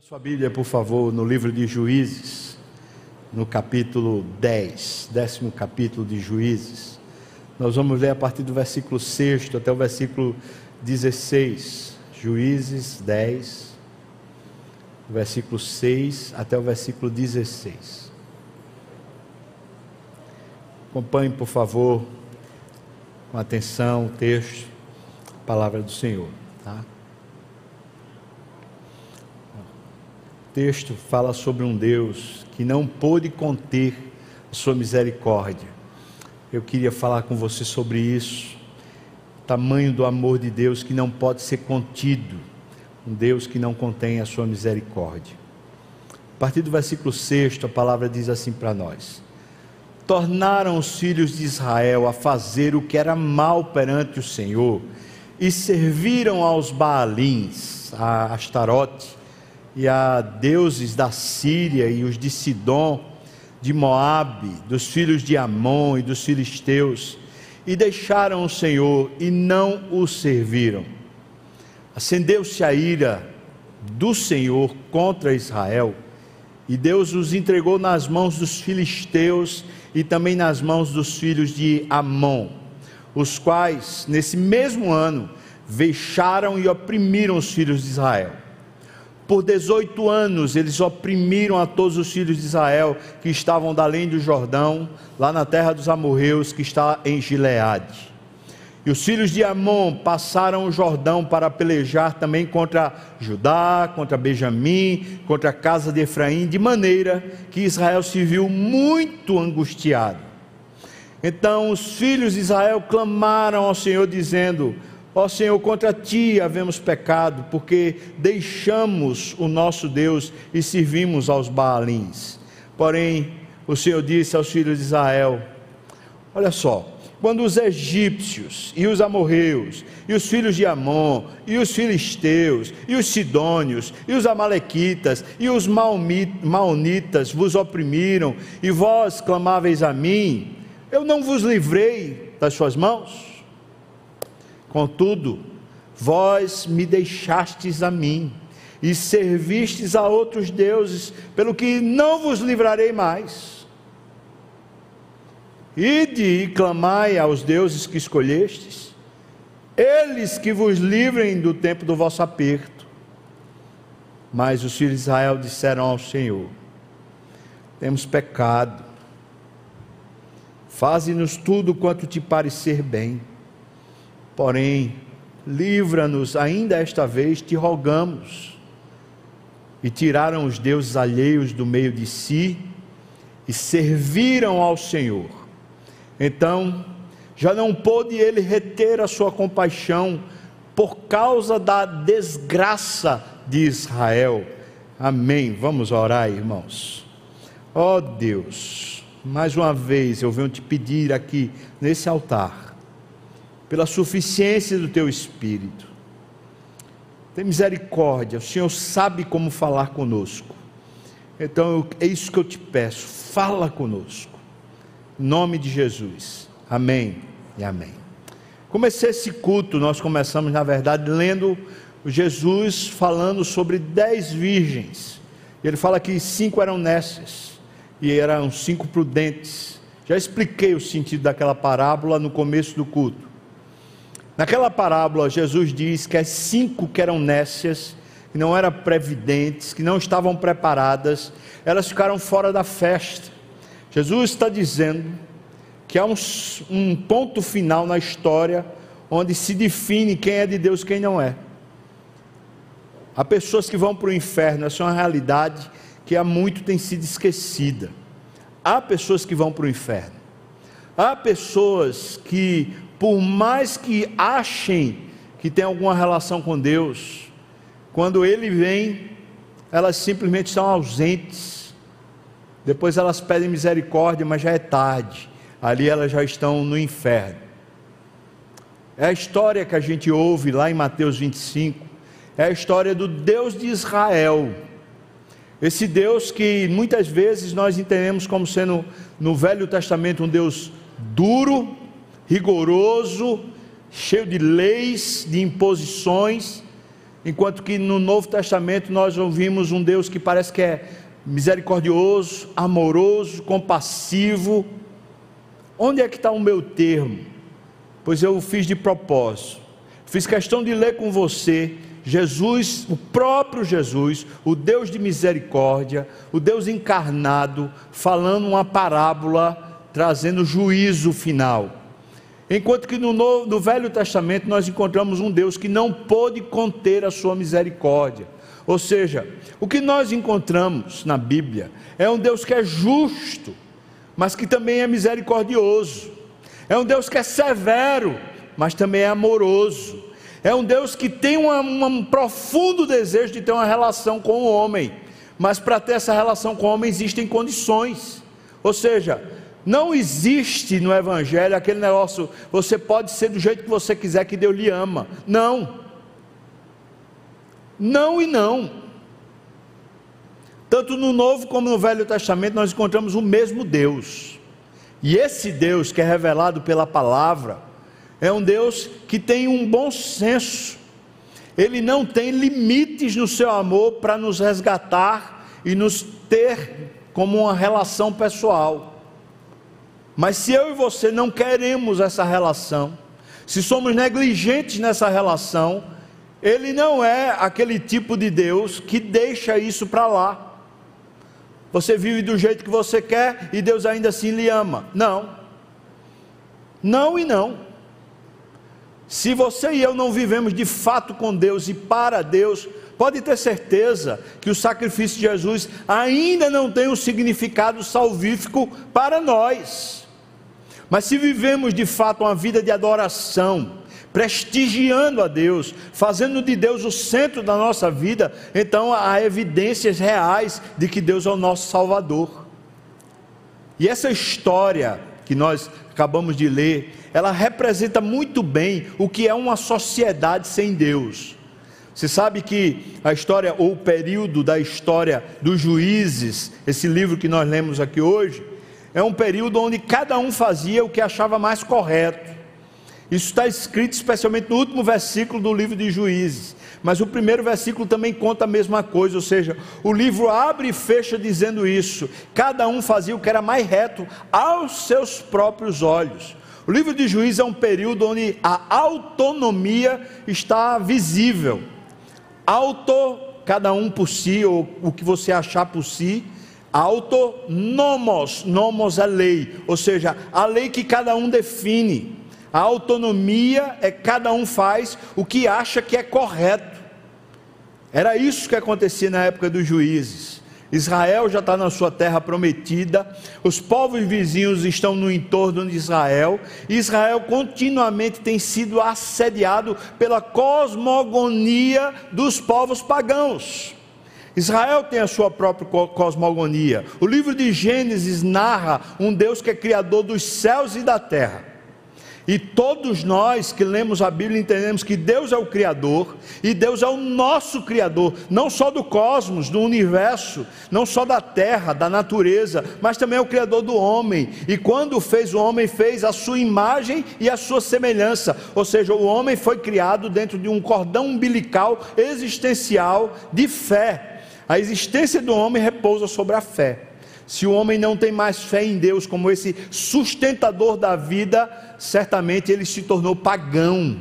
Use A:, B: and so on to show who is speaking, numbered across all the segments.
A: Sua Bíblia, por favor, no livro de Juízes, no capítulo 10, décimo capítulo de Juízes. Nós vamos ler a partir do versículo 6 até o versículo 16. Juízes 10, versículo 6 até o versículo 16. Acompanhe, por favor, com atenção o texto, a palavra do Senhor. Tá? Texto fala sobre um Deus que não pôde conter a sua misericórdia. Eu queria falar com você sobre isso. O tamanho do amor de Deus que não pode ser contido. Um Deus que não contém a sua misericórdia. A partir do versículo 6, a palavra diz assim para nós: Tornaram os filhos de Israel a fazer o que era mal perante o Senhor e serviram aos Baalins, a Astarote e a deuses da Síria e os de Sidom, de Moabe, dos filhos de Amon e dos filisteus, e deixaram o Senhor e não o serviram. Acendeu-se a ira do Senhor contra Israel, e Deus os entregou nas mãos dos filisteus e também nas mãos dos filhos de Amon, os quais, nesse mesmo ano, vexaram e oprimiram os filhos de Israel. Por 18 anos eles oprimiram a todos os filhos de Israel que estavam da além do Jordão, lá na terra dos amorreus, que está em Gileade. E os filhos de Amon passaram o Jordão para pelejar também contra Judá, contra Benjamim, contra a casa de Efraim, de maneira que Israel se viu muito angustiado. Então os filhos de Israel clamaram ao Senhor, dizendo: Ó oh, Senhor, contra ti havemos pecado, porque deixamos o nosso Deus e servimos aos Baalins. Porém, o Senhor disse aos filhos de Israel: Olha só, quando os egípcios e os amorreus, e os filhos de Amon, e os filisteus, e os sidônios, e os amalequitas, e os maonitas vos oprimiram, e vós clamáveis a mim, eu não vos livrei das suas mãos? Contudo, vós me deixastes a mim, e servistes a outros deuses, pelo que não vos livrarei mais. Ide e clamai aos deuses que escolhestes, eles que vos livrem do tempo do vosso aperto. Mas os filhos de Israel disseram ao Senhor: Temos pecado, faze-nos tudo quanto te parecer bem, porém, livra-nos ainda esta vez, te rogamos. E tiraram os deuses alheios do meio de si e serviram ao Senhor então, já não pôde ele reter a sua compaixão por causa da desgraça de Israel. Amém. Vamos orar, irmãos. Ó oh Deus, mais uma vez eu venho te pedir aqui nesse altar, pela suficiência do teu espírito. Tem misericórdia, o Senhor sabe como falar conosco. Então é isso que eu te peço, fala conosco nome de Jesus. Amém e amém. Comecei esse culto, nós começamos, na verdade, lendo Jesus falando sobre dez virgens. Ele fala que cinco eram nécias e eram cinco prudentes. Já expliquei o sentido daquela parábola no começo do culto. Naquela parábola, Jesus diz que as cinco que eram nécias, que não eram previdentes, que não estavam preparadas, elas ficaram fora da festa. Jesus está dizendo que há um, um ponto final na história onde se define quem é de Deus e quem não é. Há pessoas que vão para o inferno, essa é uma realidade que há muito tem sido esquecida. Há pessoas que vão para o inferno. Há pessoas que, por mais que achem que tem alguma relação com Deus, quando Ele vem, elas simplesmente estão ausentes depois elas pedem misericórdia, mas já é tarde. Ali elas já estão no inferno. É a história que a gente ouve lá em Mateus 25. É a história do Deus de Israel. Esse Deus que muitas vezes nós entendemos como sendo no Velho Testamento um Deus duro, rigoroso, cheio de leis, de imposições. enquanto que no Novo Testamento nós ouvimos um Deus que parece que é misericordioso, amoroso, compassivo. Onde é que está o meu termo? Pois eu o fiz de propósito. Fiz questão de ler com você Jesus, o próprio Jesus, o Deus de misericórdia, o Deus encarnado, falando uma parábola, trazendo juízo final. Enquanto que no, Novo, no Velho Testamento nós encontramos um Deus que não pôde conter a sua misericórdia. Ou seja, o que nós encontramos na Bíblia é um Deus que é justo, mas que também é misericordioso. É um Deus que é severo, mas também é amoroso. É um Deus que tem uma, um profundo desejo de ter uma relação com o homem, mas para ter essa relação com o homem existem condições. Ou seja, não existe no Evangelho aquele negócio, você pode ser do jeito que você quiser, que Deus lhe ama. Não. Não e não. Tanto no Novo como no Velho Testamento nós encontramos o mesmo Deus. E esse Deus que é revelado pela palavra, é um Deus que tem um bom senso, ele não tem limites no seu amor para nos resgatar e nos ter como uma relação pessoal. Mas se eu e você não queremos essa relação, se somos negligentes nessa relação, ele não é aquele tipo de Deus que deixa isso para lá. Você vive do jeito que você quer e Deus ainda assim lhe ama. Não. Não e não. Se você e eu não vivemos de fato com Deus e para Deus, pode ter certeza que o sacrifício de Jesus ainda não tem um significado salvífico para nós. Mas se vivemos de fato uma vida de adoração, prestigiando a Deus, fazendo de Deus o centro da nossa vida, então há evidências reais de que Deus é o nosso Salvador. E essa história que nós acabamos de ler, ela representa muito bem o que é uma sociedade sem Deus. Você sabe que a história, ou o período da história dos juízes, esse livro que nós lemos aqui hoje, é um período onde cada um fazia o que achava mais correto. Isso está escrito especialmente no último versículo do livro de Juízes. Mas o primeiro versículo também conta a mesma coisa, ou seja, o livro abre e fecha dizendo isso. Cada um fazia o que era mais reto aos seus próprios olhos. O livro de Juízes é um período onde a autonomia está visível. Auto, cada um por si, ou o que você achar por si. Autonomos, nomos é lei, ou seja, a lei que cada um define. A autonomia é cada um faz o que acha que é correto. Era isso que acontecia na época dos juízes. Israel já está na sua terra prometida, os povos vizinhos estão no entorno de Israel, Israel continuamente tem sido assediado pela cosmogonia dos povos pagãos. Israel tem a sua própria cosmogonia. O livro de Gênesis narra um Deus que é criador dos céus e da terra. E todos nós que lemos a Bíblia entendemos que Deus é o Criador e Deus é o nosso Criador, não só do cosmos, do universo, não só da terra, da natureza, mas também é o Criador do homem. E quando fez o homem, fez a sua imagem e a sua semelhança, ou seja, o homem foi criado dentro de um cordão umbilical existencial de fé. A existência do homem repousa sobre a fé. Se o homem não tem mais fé em Deus como esse sustentador da vida, certamente ele se tornou pagão.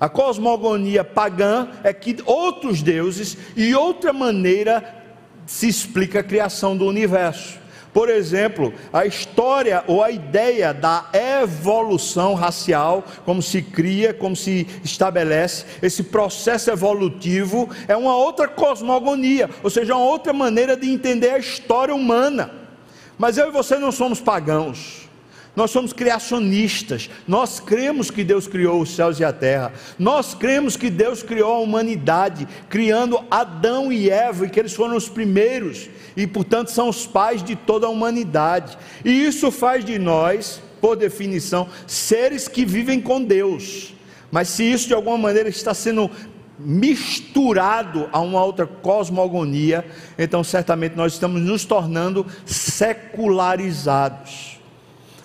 A: A cosmogonia pagã é que outros deuses e outra maneira se explica a criação do universo. Por exemplo, a história ou a ideia da evolução racial, como se cria, como se estabelece, esse processo evolutivo é uma outra cosmogonia, ou seja, uma outra maneira de entender a história humana. Mas eu e você não somos pagãos. Nós somos criacionistas. Nós cremos que Deus criou os céus e a terra. Nós cremos que Deus criou a humanidade, criando Adão e Eva, e que eles foram os primeiros e, portanto, são os pais de toda a humanidade. E isso faz de nós, por definição, seres que vivem com Deus. Mas se isso de alguma maneira está sendo misturado a uma outra cosmogonia, então certamente nós estamos nos tornando secularizados.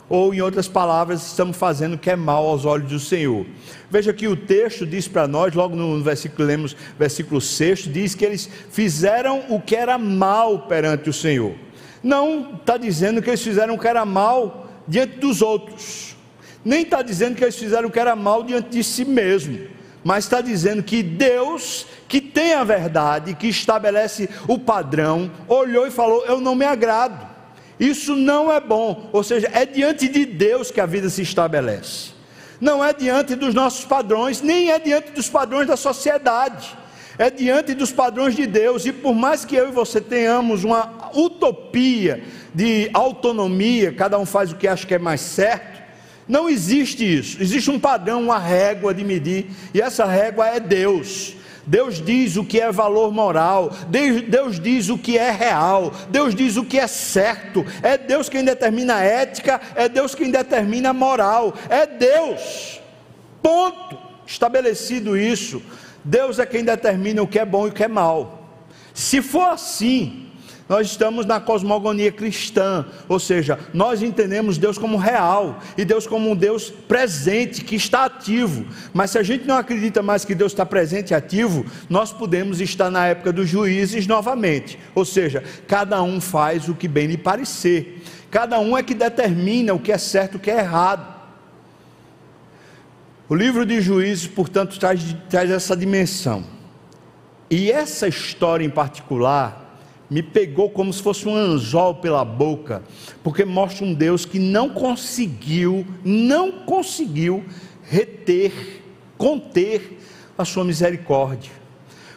A: Ou em outras palavras, estamos fazendo o que é mal aos olhos do Senhor. Veja que o texto diz para nós, logo no versículo, lemos versículo 6, diz que eles fizeram o que era mal perante o Senhor. Não está dizendo que eles fizeram o que era mal diante dos outros, nem está dizendo que eles fizeram o que era mal diante de si mesmo, mas está dizendo que Deus, que tem a verdade, que estabelece o padrão, olhou e falou: Eu não me agrado. Isso não é bom, ou seja, é diante de Deus que a vida se estabelece. Não é diante dos nossos padrões, nem é diante dos padrões da sociedade. É diante dos padrões de Deus, e por mais que eu e você tenhamos uma utopia de autonomia, cada um faz o que acha que é mais certo, não existe isso. Existe um padrão, uma régua de medir, e essa régua é Deus. Deus diz o que é valor moral, Deus diz o que é real, Deus diz o que é certo, é Deus quem determina a ética, é Deus quem determina a moral, é Deus. Ponto. Estabelecido isso, Deus é quem determina o que é bom e o que é mal. Se for assim, nós estamos na cosmogonia cristã, ou seja, nós entendemos Deus como real e Deus como um Deus presente, que está ativo. Mas se a gente não acredita mais que Deus está presente e ativo, nós podemos estar na época dos juízes novamente. Ou seja, cada um faz o que bem lhe parecer, cada um é que determina o que é certo e o que é errado. O livro de Juízes, portanto, traz, traz essa dimensão. E essa história em particular me pegou como se fosse um anzol pela boca, porque mostra um Deus que não conseguiu, não conseguiu reter, conter a sua misericórdia.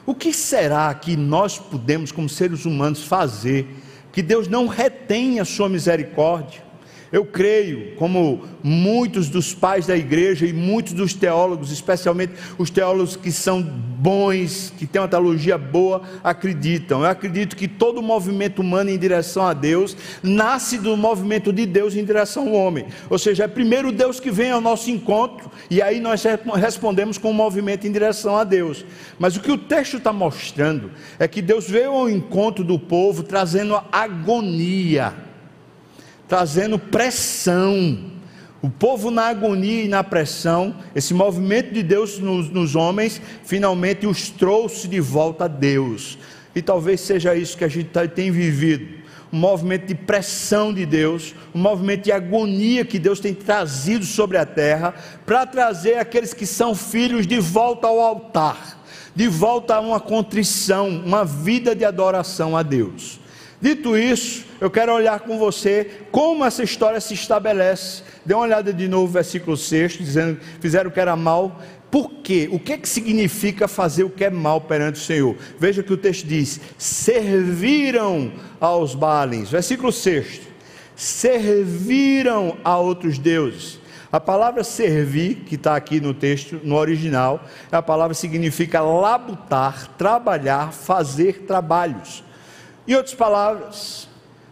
A: O que será que nós podemos, como seres humanos, fazer que Deus não retém a sua misericórdia? Eu creio, como muitos dos pais da igreja e muitos dos teólogos, especialmente os teólogos que são bons, que têm uma teologia boa, acreditam. Eu acredito que todo movimento humano em direção a Deus nasce do movimento de Deus em direção ao homem. Ou seja, é primeiro Deus que vem ao nosso encontro e aí nós respondemos com um movimento em direção a Deus. Mas o que o texto está mostrando é que Deus veio ao encontro do povo trazendo agonia trazendo pressão. O povo na agonia e na pressão, esse movimento de Deus nos, nos, homens, finalmente os trouxe de volta a Deus. E talvez seja isso que a gente tá, tem vivido. Um movimento de pressão de Deus, um movimento de agonia que Deus tem trazido sobre a terra, para trazer aqueles que são filhos de volta ao altar, de volta a uma contrição, uma vida de adoração a Deus. Dito isso, eu quero olhar com você como essa história se estabelece. Dê uma olhada de novo, versículo 6, dizendo: fizeram o que era mal. Por quê? O que, é que significa fazer o que é mal perante o Senhor? Veja que o texto diz: serviram aos Baalins. Versículo 6: serviram a outros deuses. A palavra servir, que está aqui no texto, no original, a palavra significa labutar, trabalhar, fazer trabalhos. Em outras palavras,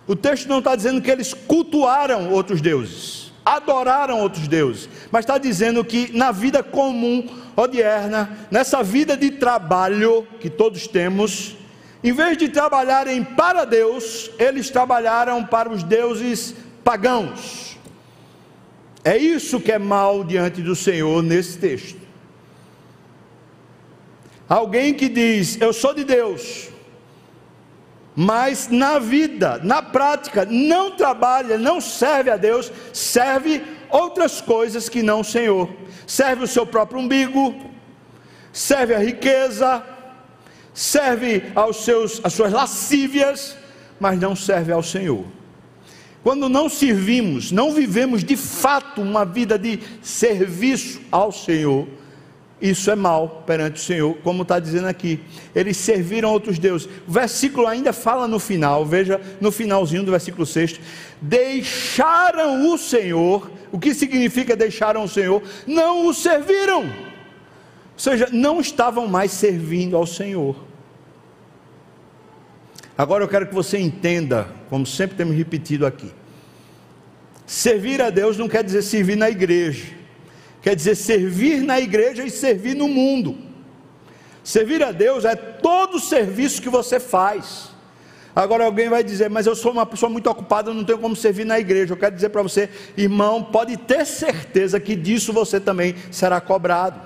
A: o texto não está dizendo que eles cultuaram outros deuses, adoraram outros deuses, mas está dizendo que na vida comum, odierna, nessa vida de trabalho que todos temos, em vez de trabalharem para Deus, eles trabalharam para os deuses pagãos. É isso que é mal diante do Senhor nesse texto. Alguém que diz, Eu sou de Deus, mas na vida, na prática, não trabalha, não serve a Deus, serve outras coisas que não o Senhor. Serve o seu próprio umbigo, serve a riqueza, serve aos seus, às suas lascívias, mas não serve ao Senhor. Quando não servimos, não vivemos de fato uma vida de serviço ao Senhor, isso é mal perante o Senhor, como está dizendo aqui. Eles serviram outros deuses. O versículo ainda fala no final, veja no finalzinho do versículo 6. Deixaram o Senhor. O que significa deixaram o Senhor? Não o serviram. Ou seja, não estavam mais servindo ao Senhor. Agora eu quero que você entenda, como sempre temos repetido aqui. Servir a Deus não quer dizer servir na igreja quer dizer servir na igreja e servir no mundo. Servir a Deus é todo o serviço que você faz. Agora alguém vai dizer, mas eu sou uma pessoa muito ocupada, não tenho como servir na igreja. Eu quero dizer para você, irmão, pode ter certeza que disso você também será cobrado.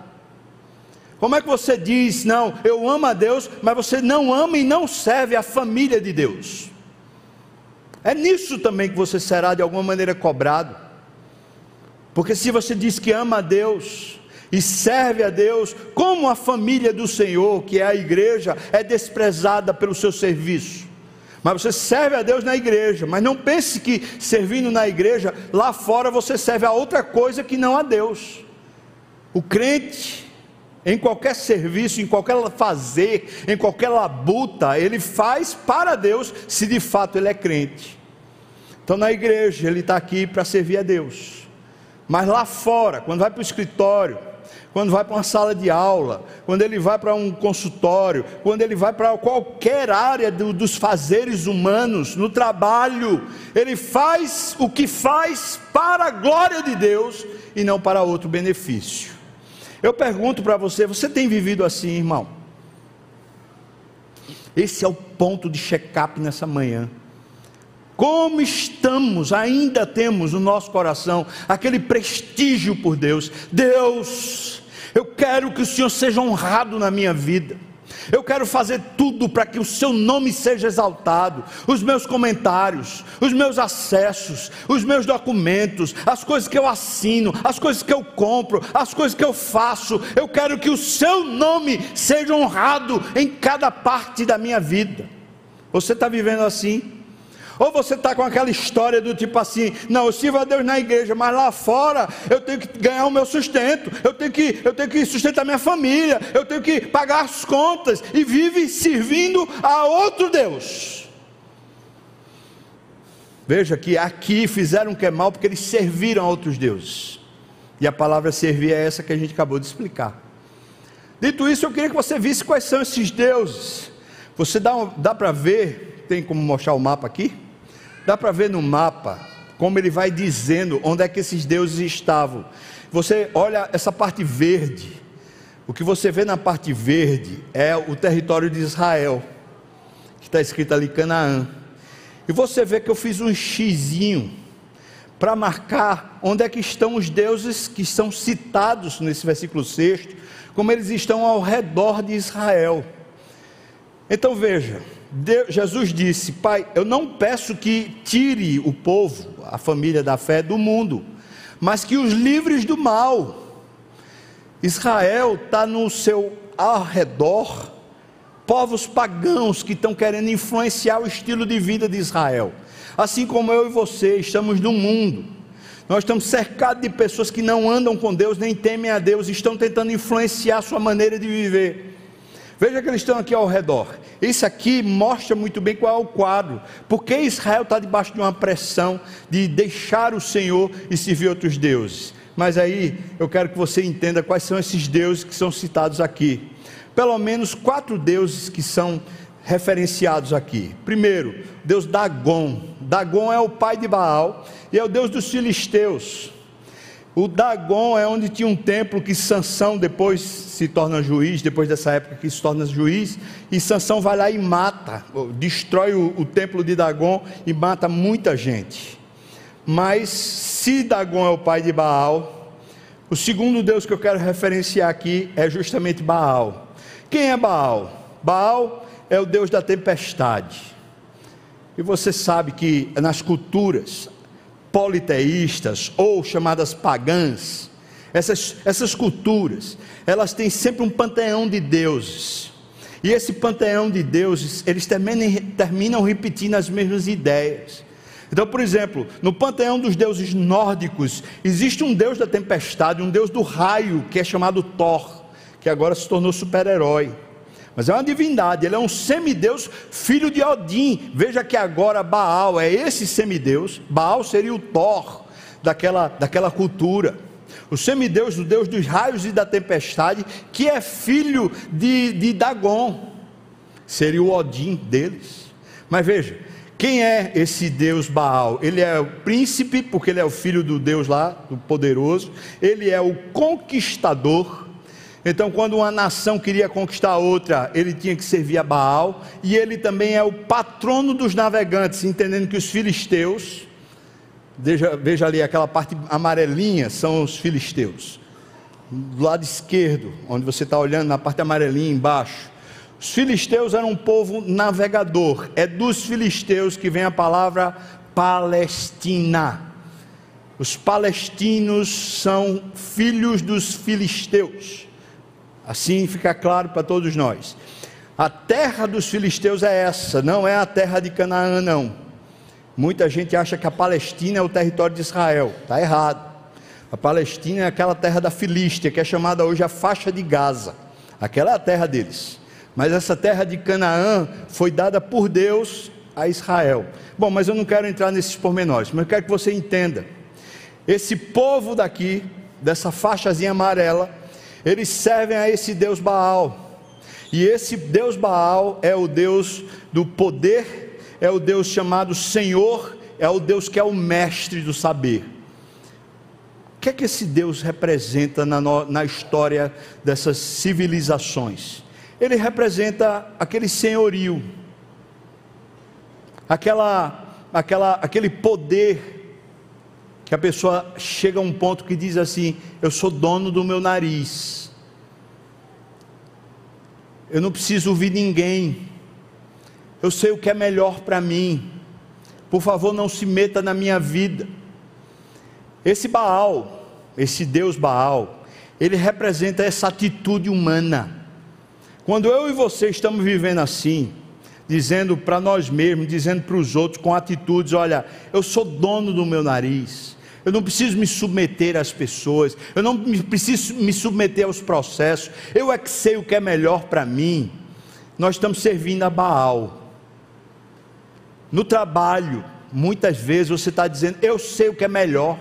A: Como é que você diz, não, eu amo a Deus, mas você não ama e não serve a família de Deus? É nisso também que você será de alguma maneira cobrado. Porque se você diz que ama a Deus, e serve a Deus, como a família do Senhor, que é a igreja, é desprezada pelo seu serviço. Mas você serve a Deus na igreja, mas não pense que servindo na igreja, lá fora você serve a outra coisa que não a Deus. O crente, em qualquer serviço, em qualquer fazer, em qualquer labuta, ele faz para Deus, se de fato ele é crente. Então na igreja, ele está aqui para servir a Deus. Mas lá fora, quando vai para o escritório, quando vai para uma sala de aula, quando ele vai para um consultório, quando ele vai para qualquer área do, dos fazeres humanos, no trabalho, ele faz o que faz para a glória de Deus e não para outro benefício. Eu pergunto para você: você tem vivido assim, irmão? Esse é o ponto de check-up nessa manhã. Como estamos, ainda temos no nosso coração aquele prestígio por Deus. Deus, eu quero que o Senhor seja honrado na minha vida. Eu quero fazer tudo para que o seu nome seja exaltado. Os meus comentários, os meus acessos, os meus documentos, as coisas que eu assino, as coisas que eu compro, as coisas que eu faço. Eu quero que o seu nome seja honrado em cada parte da minha vida. Você está vivendo assim? Ou você está com aquela história do tipo assim, não, eu sirvo a Deus na igreja, mas lá fora eu tenho que ganhar o meu sustento, eu tenho que, eu tenho que sustentar minha família, eu tenho que pagar as contas e vive servindo a outro Deus. Veja que aqui fizeram o que é mal porque eles serviram a outros deuses. E a palavra servir é essa que a gente acabou de explicar. Dito isso, eu queria que você visse quais são esses deuses. Você dá, dá para ver, tem como mostrar o mapa aqui? Dá para ver no mapa como ele vai dizendo onde é que esses deuses estavam. Você olha essa parte verde. O que você vê na parte verde é o território de Israel, que está escrito ali Canaã. E você vê que eu fiz um xizinho para marcar onde é que estão os deuses que são citados nesse versículo 6, como eles estão ao redor de Israel. Então veja, Deus, Jesus disse: Pai, eu não peço que tire o povo, a família da fé, do mundo, mas que os livres do mal. Israel está no seu arredor, povos pagãos que estão querendo influenciar o estilo de vida de Israel. Assim como eu e você estamos no mundo, nós estamos cercados de pessoas que não andam com Deus, nem temem a Deus, estão tentando influenciar a sua maneira de viver. Veja que eles estão aqui ao redor. Isso aqui mostra muito bem qual é o quadro. Porque Israel está debaixo de uma pressão de deixar o Senhor e servir outros deuses. Mas aí eu quero que você entenda quais são esses deuses que são citados aqui. Pelo menos quatro deuses que são referenciados aqui. Primeiro, Deus Dagon. Dagon é o pai de Baal e é o Deus dos filisteus. O Dagon é onde tinha um templo que Sansão depois se torna juiz, depois dessa época que se torna juiz, e Sansão vai lá e mata, destrói o, o templo de Dagon e mata muita gente. Mas se Dagon é o pai de Baal, o segundo Deus que eu quero referenciar aqui é justamente Baal. Quem é Baal? Baal é o Deus da tempestade. E você sabe que nas culturas politeístas ou chamadas pagãs, essas, essas culturas, elas têm sempre um panteão de deuses. E esse panteão de deuses, eles terminam, terminam repetindo as mesmas ideias. Então, por exemplo, no panteão dos deuses nórdicos, existe um deus da tempestade, um deus do raio, que é chamado Thor, que agora se tornou super-herói mas é uma divindade, ele é um semideus, filho de Odin. Veja que agora Baal é esse semideus, Baal seria o Thor daquela, daquela cultura. O semideus, o deus dos raios e da tempestade, que é filho de, de Dagon, seria o Odin deles. Mas veja, quem é esse Deus Baal? Ele é o príncipe, porque ele é o filho do Deus lá, do poderoso. Ele é o conquistador Então, quando uma nação queria conquistar outra, ele tinha que servir a Baal, e ele também é o patrono dos navegantes, entendendo que os filisteus, veja, veja ali aquela parte amarelinha, são os filisteus. Do lado esquerdo, onde você está olhando, na parte amarelinha embaixo. Os filisteus eram um povo navegador, é dos filisteus que vem a palavra Palestina. Os palestinos são filhos dos filisteus. Assim fica claro para todos nós. A terra dos filisteus é essa, não é a terra de Canaã, não. Muita gente acha que a Palestina é o território de Israel. Está errado. A Palestina é aquela terra da Filístia, que é chamada hoje a faixa de Gaza. Aquela é a terra deles. Mas essa terra de Canaã foi dada por Deus a Israel. Bom, mas eu não quero entrar nesses pormenores, mas eu quero que você entenda. Esse povo daqui, dessa faixazinha amarela, eles servem a esse Deus Baal. E esse Deus Baal é o Deus do poder, é o Deus chamado Senhor, é o Deus que é o mestre do saber. O que é que esse Deus representa na, na história dessas civilizações? Ele representa aquele senhorio, aquela, aquela, aquele poder que a pessoa chega a um ponto que diz assim: Eu sou dono do meu nariz, eu não preciso ouvir ninguém, eu sei o que é melhor para mim, por favor, não se meta na minha vida. Esse Baal, esse Deus Baal, ele representa essa atitude humana. Quando eu e você estamos vivendo assim, dizendo para nós mesmos, dizendo para os outros com atitudes: olha, eu sou dono do meu nariz, eu não preciso me submeter às pessoas, eu não preciso me submeter aos processos, eu é que sei o que é melhor para mim. Nós estamos servindo a Baal. No trabalho, muitas vezes você está dizendo, eu sei o que é melhor,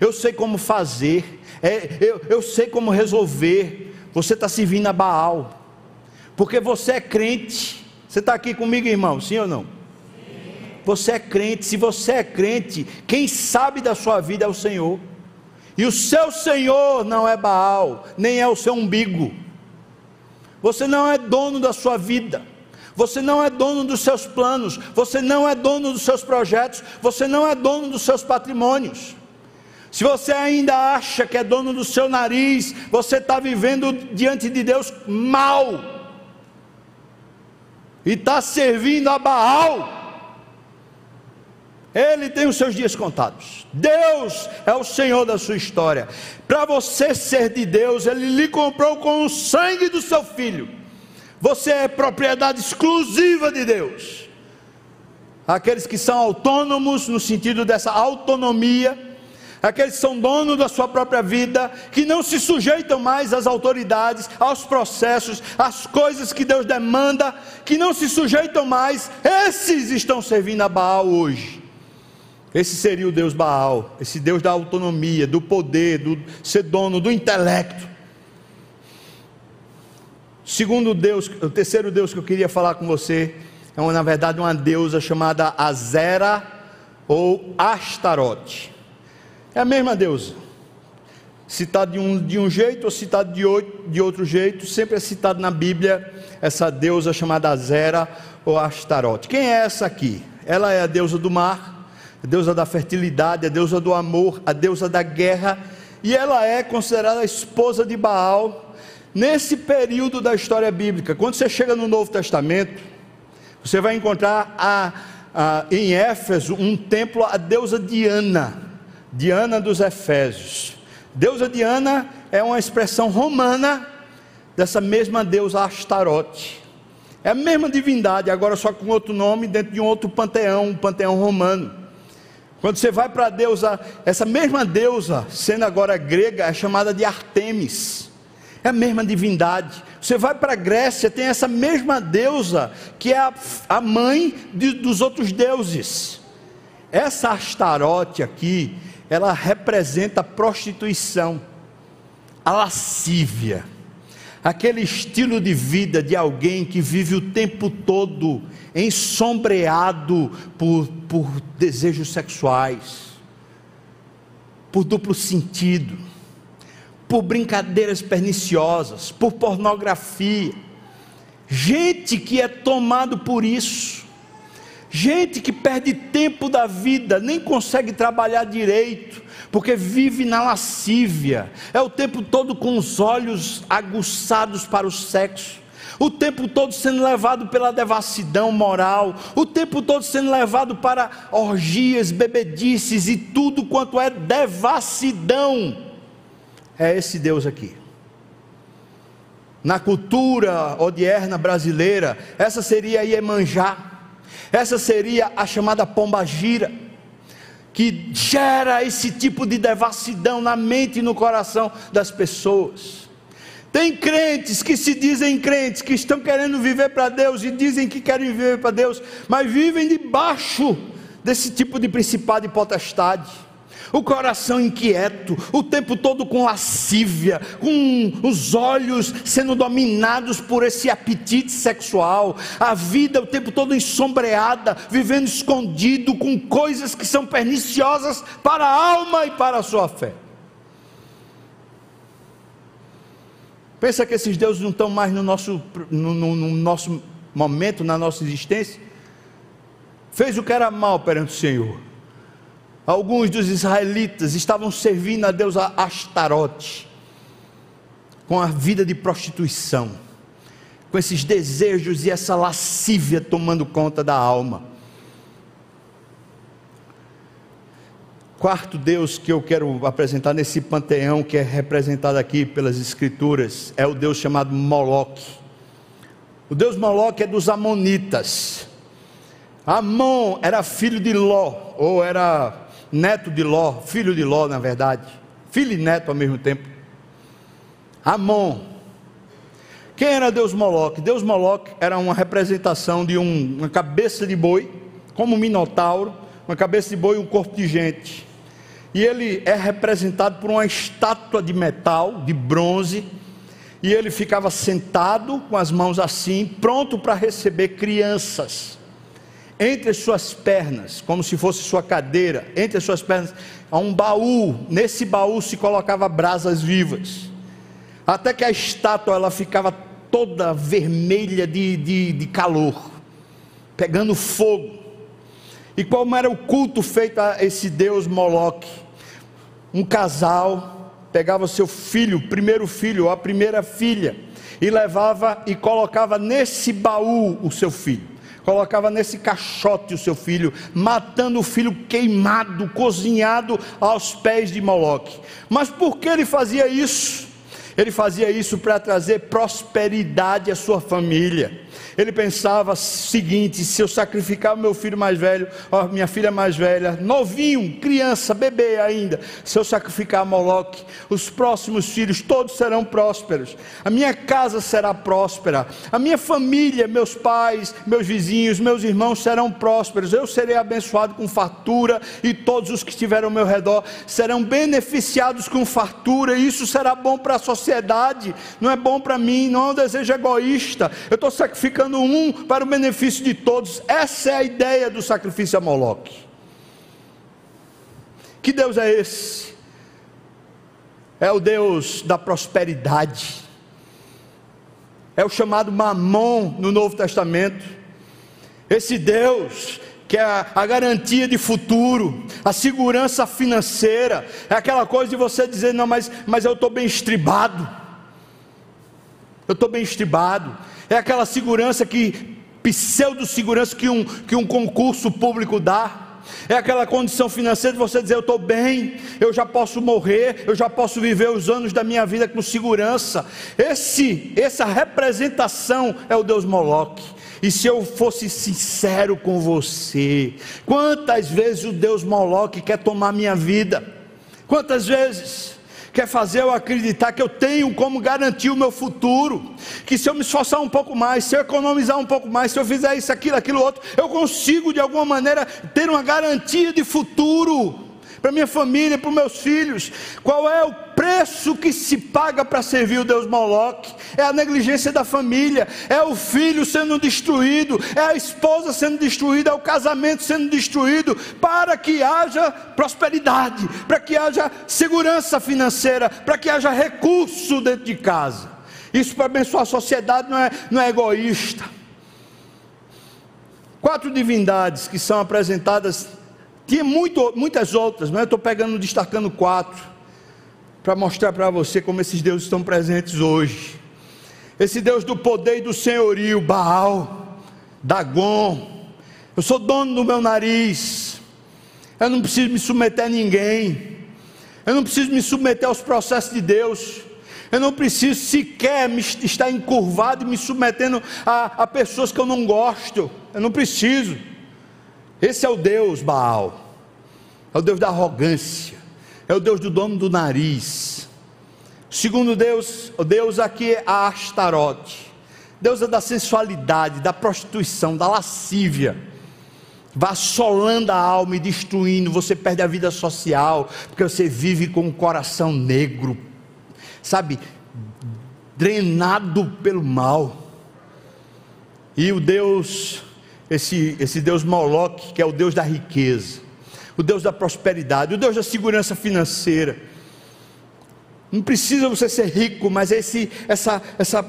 A: eu sei como fazer, é, eu, eu sei como resolver. Você está servindo a Baal, porque você é crente. Você está aqui comigo, irmão? Sim ou não? Você é crente, se você é crente, quem sabe da sua vida é o Senhor. E o seu Senhor não é Baal, nem é o seu umbigo. Você não é dono da sua vida. Você não é dono dos seus planos, você não é dono dos seus projetos, você não é dono dos seus patrimônios. Se você ainda acha que é dono do seu nariz, você está vivendo diante de Deus mal, e está servindo a Baal. Ele tem os seus dias contados. Deus é o Senhor da sua história. Para você ser de Deus, Ele lhe comprou com o sangue do seu filho. Você é propriedade exclusiva de Deus. Aqueles que são autônomos, no sentido dessa autonomia, aqueles que são donos da sua própria vida, que não se sujeitam mais às autoridades, aos processos, às coisas que Deus demanda, que não se sujeitam mais, esses estão servindo a Baal hoje. Esse seria o Deus Baal, esse Deus da autonomia, do poder, do ser dono, do intelecto. Segundo Deus, o terceiro Deus que eu queria falar com você é uma, na verdade uma deusa chamada Azera ou Astarote. É a mesma deusa. Citado de um, de um jeito ou citado de outro, de outro jeito, sempre é citado na Bíblia essa deusa chamada Azera ou Astarote. Quem é essa aqui? Ela é a deusa do mar, a deusa da fertilidade, a deusa do amor, a deusa da guerra, e ela é considerada a esposa de Baal nesse período da história bíblica. Quando você chega no Novo Testamento, você vai encontrar a, a, em Éfeso um templo à deusa Diana, Diana dos Efésios. Deusa Diana é uma expressão romana dessa mesma deusa Astarote. É a mesma divindade, agora só com outro nome, dentro de um outro panteão, um panteão romano. Quando você vai para a deusa, essa mesma deusa, sendo agora grega, é chamada de Artemis. É a mesma divindade. Você vai para a Grécia, tem essa mesma deusa, que é a, a mãe de, dos outros deuses. Essa Astarote aqui, ela representa a prostituição, a lascívia aquele estilo de vida de alguém que vive o tempo todo ensombreado por, por desejos sexuais, por duplo sentido, por brincadeiras perniciosas, por pornografia. Gente que é tomado por isso. Gente que perde tempo da vida, nem consegue trabalhar direito, porque vive na lascívia, é o tempo todo com os olhos aguçados para o sexo. O tempo todo sendo levado pela devassidão moral, o tempo todo sendo levado para orgias, bebedices e tudo quanto é devassidão. É esse Deus aqui. Na cultura odierna brasileira, essa seria Iemanjá, essa seria a chamada pombagira, que gera esse tipo de devassidão na mente e no coração das pessoas. Tem crentes que se dizem crentes, que estão querendo viver para Deus e dizem que querem viver para Deus, mas vivem debaixo desse tipo de principado e potestade. O coração inquieto, o tempo todo com lascívia, com os olhos sendo dominados por esse apetite sexual, a vida o tempo todo ensombreada, vivendo escondido com coisas que são perniciosas para a alma e para a sua fé. Pensa que esses deuses não estão mais no nosso, no, no, no nosso momento, na nossa existência? Fez o que era mal perante o Senhor. Alguns dos israelitas estavam servindo a Deus Astarote, com a vida de prostituição, com esses desejos e essa lascívia tomando conta da alma. quarto Deus que eu quero apresentar nesse panteão que é representado aqui pelas Escrituras é o Deus chamado Moloque. O Deus Moloque é dos Amonitas. Amon era filho de Ló, ou era neto de Ló, filho de Ló, na verdade, filho e neto ao mesmo tempo. Amon. Quem era Deus Moloque? Deus Moloque era uma representação de um, uma cabeça de boi, como um minotauro, uma cabeça de boi e um corpo de gente e ele é representado por uma estátua de metal, de bronze, e ele ficava sentado com as mãos assim, pronto para receber crianças. Entre as suas pernas, como se fosse sua cadeira, entre as suas pernas, há um baú. Nesse baú se colocava brasas vivas. Até que a estátua ela ficava toda vermelha de, de, de calor, pegando fogo. E como era o culto feito a esse deus Moloque? um casal pegava seu filho, o primeiro filho ou a primeira filha, e levava e colocava nesse baú o seu filho. Colocava nesse caixote o seu filho, matando o filho queimado, cozinhado aos pés de Moloque. Mas por que ele fazia isso? Ele fazia isso para trazer prosperidade à sua família. Ele pensava o seguinte: se eu sacrificar o meu filho mais velho, ó, minha filha mais velha, novinho, criança, bebê ainda, se eu sacrificar Moloque, os próximos filhos todos serão prósperos, a minha casa será próspera, a minha família, meus pais, meus vizinhos, meus irmãos serão prósperos, eu serei abençoado com fartura e todos os que estiverem ao meu redor serão beneficiados com fartura, e isso será bom para a sociedade, não é bom para mim, não é um desejo egoísta, eu estou sacrificando sacrificando um para o benefício de todos. Essa é a ideia do sacrifício a Moloque. Que Deus é esse? É o Deus da prosperidade. É o chamado Mamon no Novo Testamento. Esse Deus que é a, garantia de futuro, a segurança financeira, é aquela coisa de você dizer, não, mas, mas eu estou bem estribado, eu estou bem estribado, é aquela segurança que, pseudo-segurança que um, que um concurso público dá. É aquela condição financeira de você dizer: Eu estou bem, eu já posso morrer, eu já posso viver os anos da minha vida com segurança. Esse, essa representação é o Deus Moloque. E se eu fosse sincero com você, quantas vezes o Deus Moloque quer tomar minha vida? Quantas vezes? Quer fazer eu acreditar que eu tenho como garantir o meu futuro, que se eu me esforçar um pouco mais, se eu economizar um pouco mais, se eu fizer isso, aquilo, aquilo outro, eu consigo de alguma maneira ter uma garantia de futuro. para minha família, para os meus filhos. Qual é o preço que se paga para servir o Deus Moloque? É a negligência da família, é o filho sendo destruído, é a esposa sendo destruída, é o casamento sendo destruído, para que haja prosperidade, para que haja segurança financeira, para que haja recurso dentro de casa. Isso para abençoar a sociedade não é, não é egoísta. Quatro divindades que são apresentadas tinha muito, muitas outras, mas eu estou pegando, destacando quatro, para mostrar para você como esses deuses estão presentes hoje. Esse Deus do poder e do senhorio, Baal, Dagon. Eu sou dono do meu nariz. Eu não preciso me submeter a ninguém. Eu não preciso me submeter aos processos de Deus. Eu não preciso sequer me, estar encurvado e me submetendo a, a pessoas que eu não gosto. Eu não preciso. Esse é o Deus Baal é o Deus da arrogância, é o Deus do dono do nariz. Segundo Deus, o Deus aqui é a Astarote, Deus é da sensualidade, da prostituição, da lascívia, vassolando a alma e destruindo, você perde a vida social, porque você vive com um coração negro, sabe, drenado pelo mal. E o Deus, esse, esse Deus Moloque, que é o Deus da riqueza, o Deus da prosperidade, o Deus da segurança financeira. Não precisa você ser rico, mas esse, essa, essa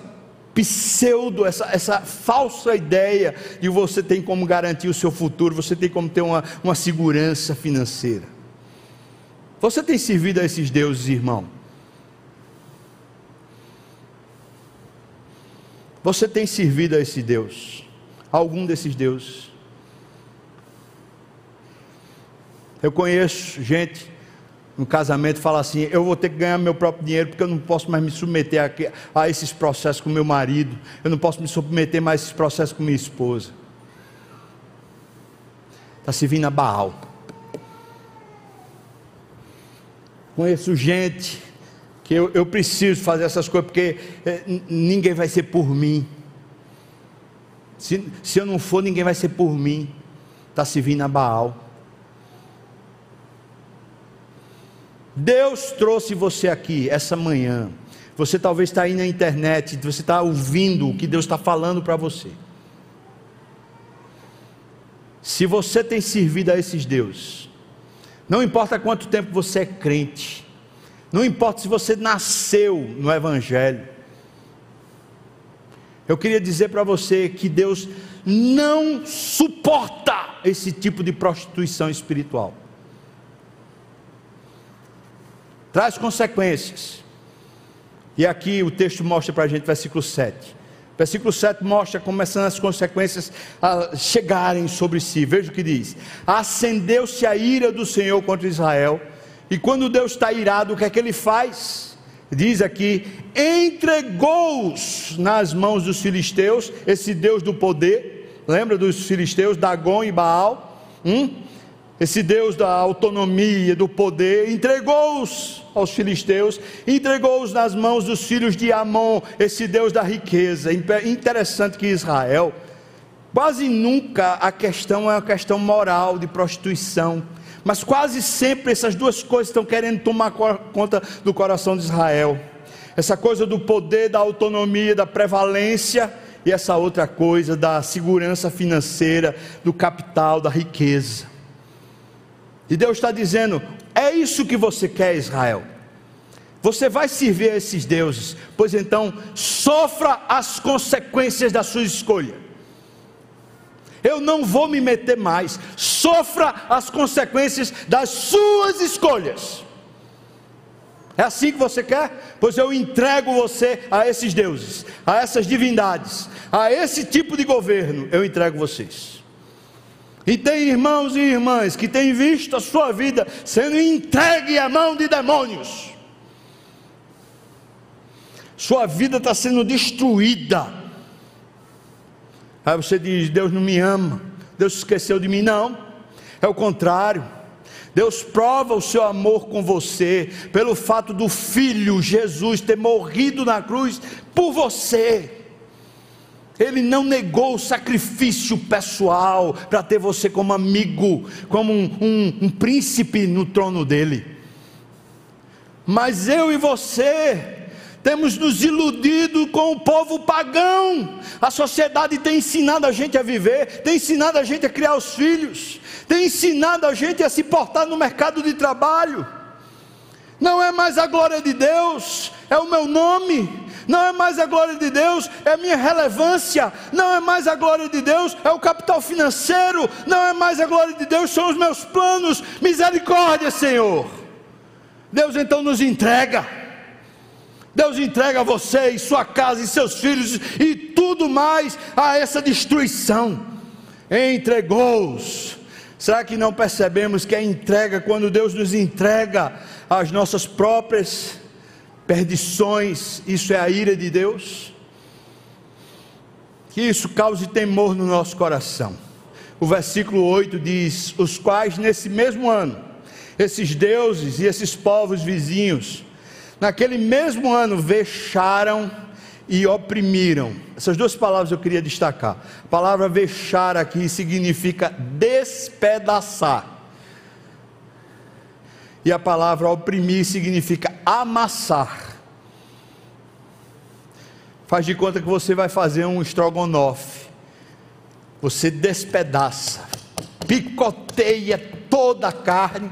A: pseudo, essa, essa falsa ideia de você tem como garantir o seu futuro, você tem como ter uma, uma segurança financeira. Você tem servido a esses deuses, irmão? Você tem servido a esse Deus? Algum desses deuses? Eu conheço gente no casamento fala assim: eu vou ter que ganhar meu próprio dinheiro porque eu não posso mais me submeter a, a esses processos com meu marido, eu não posso me submeter mais a esses processos com minha esposa. Está se vindo a Baal. Conheço gente que eu, eu preciso fazer essas coisas porque é, ninguém vai ser por mim. Se, se eu não for, ninguém vai ser por mim. Está se vindo a Baal. Deus trouxe você aqui essa manhã. Você talvez está aí na internet, você está ouvindo o que Deus está falando para você. Se você tem servido a esses deuses, não importa quanto tempo você é crente, não importa se você nasceu no Evangelho, eu queria dizer para você que Deus não suporta esse tipo de prostituição espiritual. Traz consequências. E aqui o texto mostra para a gente, versículo 7. Versículo 7 mostra começando as consequências a chegarem sobre si. Veja o que diz: Acendeu-se a ira do Senhor contra Israel, e quando Deus está irado, o que é que ele faz? Diz aqui: entregou-os nas mãos dos filisteus, esse Deus do poder, lembra dos filisteus, Dagon e Baal? Hum? esse Deus da autonomia, do poder, entregou-os aos filisteus, entregou-os nas mãos dos filhos de Amon, esse Deus da riqueza. Interessante que Israel, quase nunca a questão é uma questão moral de prostituição, mas quase sempre essas duas coisas estão querendo tomar conta do coração de Israel. Essa coisa do poder, da autonomia, da prevalência, e essa outra coisa da segurança financeira, do capital, da riqueza. E Deus está dizendo: é isso que você quer, Israel. Você vai servir a esses deuses, pois então sofra as consequências da sua escolha. Eu não vou me meter mais, sofra as consequências das suas escolhas. É assim que você quer? Pois eu entrego você a esses deuses, a essas divindades, a esse tipo de governo, eu entrego vocês. E tem irmãos e irmãs que têm visto a sua vida sendo entregue à mão de demônios. Sua vida está sendo destruída. Aí você diz: Deus não me ama, Deus esqueceu de mim. Não, é o contrário. Deus prova o seu amor com você pelo fato do Filho Jesus ter morrido na cruz por você. Ele não negou o sacrifício pessoal para ter você como amigo, como um, um, um príncipe no trono dele. Mas eu e você temos nos iludido com o povo pagão. A sociedade tem ensinado a gente a viver, tem ensinado a gente a criar os filhos, tem ensinado a gente a se portar no mercado de trabalho. Não é mais a glória de Deus, é o meu nome. Não é mais a glória de Deus, é a minha relevância. Não é mais a glória de Deus, é o capital financeiro. Não é mais a glória de Deus, são os meus planos. Misericórdia, Senhor. Deus então nos entrega. Deus entrega você e sua casa e seus filhos e tudo mais a essa destruição. Entregou-os. Será que não percebemos que a entrega, quando Deus nos entrega as nossas próprias perdições, isso é a ira de Deus? Que isso cause temor no nosso coração. O versículo 8 diz: Os quais nesse mesmo ano, esses deuses e esses povos vizinhos, naquele mesmo ano vexaram e oprimiram. Essas duas palavras eu queria destacar. A palavra vexar aqui significa despedaçar. E a palavra oprimir significa amassar. Faz de conta que você vai fazer um estrogonofe. Você despedaça, picoteia toda a carne.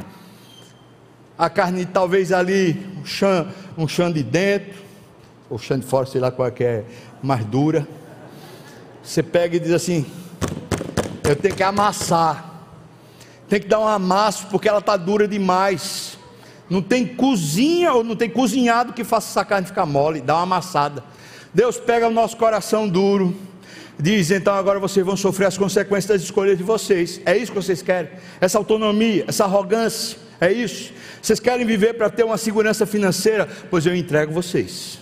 A: A carne talvez ali, um chão, um chão de dentro, ou chão de fora, sei lá qual é que é mais dura. Você pega e diz assim: Eu tenho que amassar tem que dar um amasso porque ela está dura demais. Não tem cozinha ou não tem cozinhado que faça essa carne ficar mole, dá uma amassada. Deus pega o nosso coração duro, diz: então agora vocês vão sofrer as consequências das escolhas de vocês. É isso que vocês querem? Essa autonomia, essa arrogância, é isso? Vocês querem viver para ter uma segurança financeira? Pois eu entrego vocês.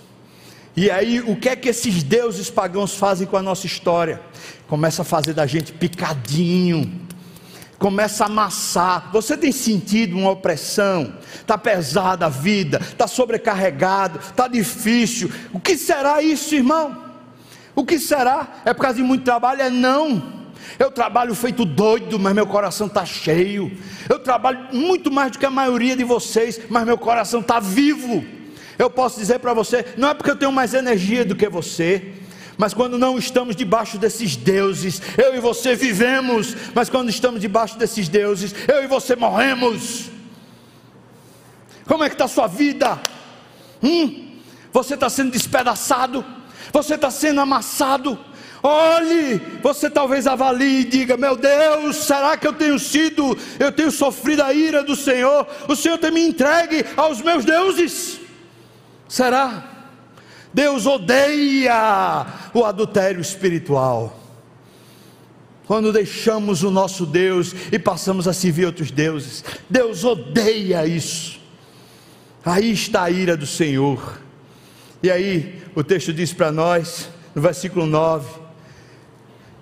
A: E aí, o que é que esses deuses pagãos fazem com a nossa história? Começa a fazer da gente picadinho começa a amassar. Você tem sentido uma opressão? Está pesada a vida, está sobrecarregado, está difícil. O que será isso, irmão? O que será? É por causa de muito trabalho? É não. Eu trabalho feito doido, mas meu coração está cheio. Eu trabalho muito mais do que a maioria de vocês, mas meu coração está vivo. Eu posso dizer para você, não é porque eu tenho mais energia do que você, mas quando não estamos debaixo desses deuses, eu e você vivemos, mas quando estamos debaixo desses deuses, eu e você morremos. Como é que está a sua vida? Hum? Você está sendo despedaçado, você está sendo amassado. Olhe, você talvez avalie e diga: Meu Deus, será que eu tenho sido, eu tenho sofrido a ira do Senhor? O Senhor tem me entregue aos meus deuses? Será? Deus odeia o adultério espiritual. Quando deixamos o nosso Deus e passamos a servir outros deuses, Deus odeia isso. Aí está a ira do Senhor. E aí, o texto diz para nós, no versículo 9,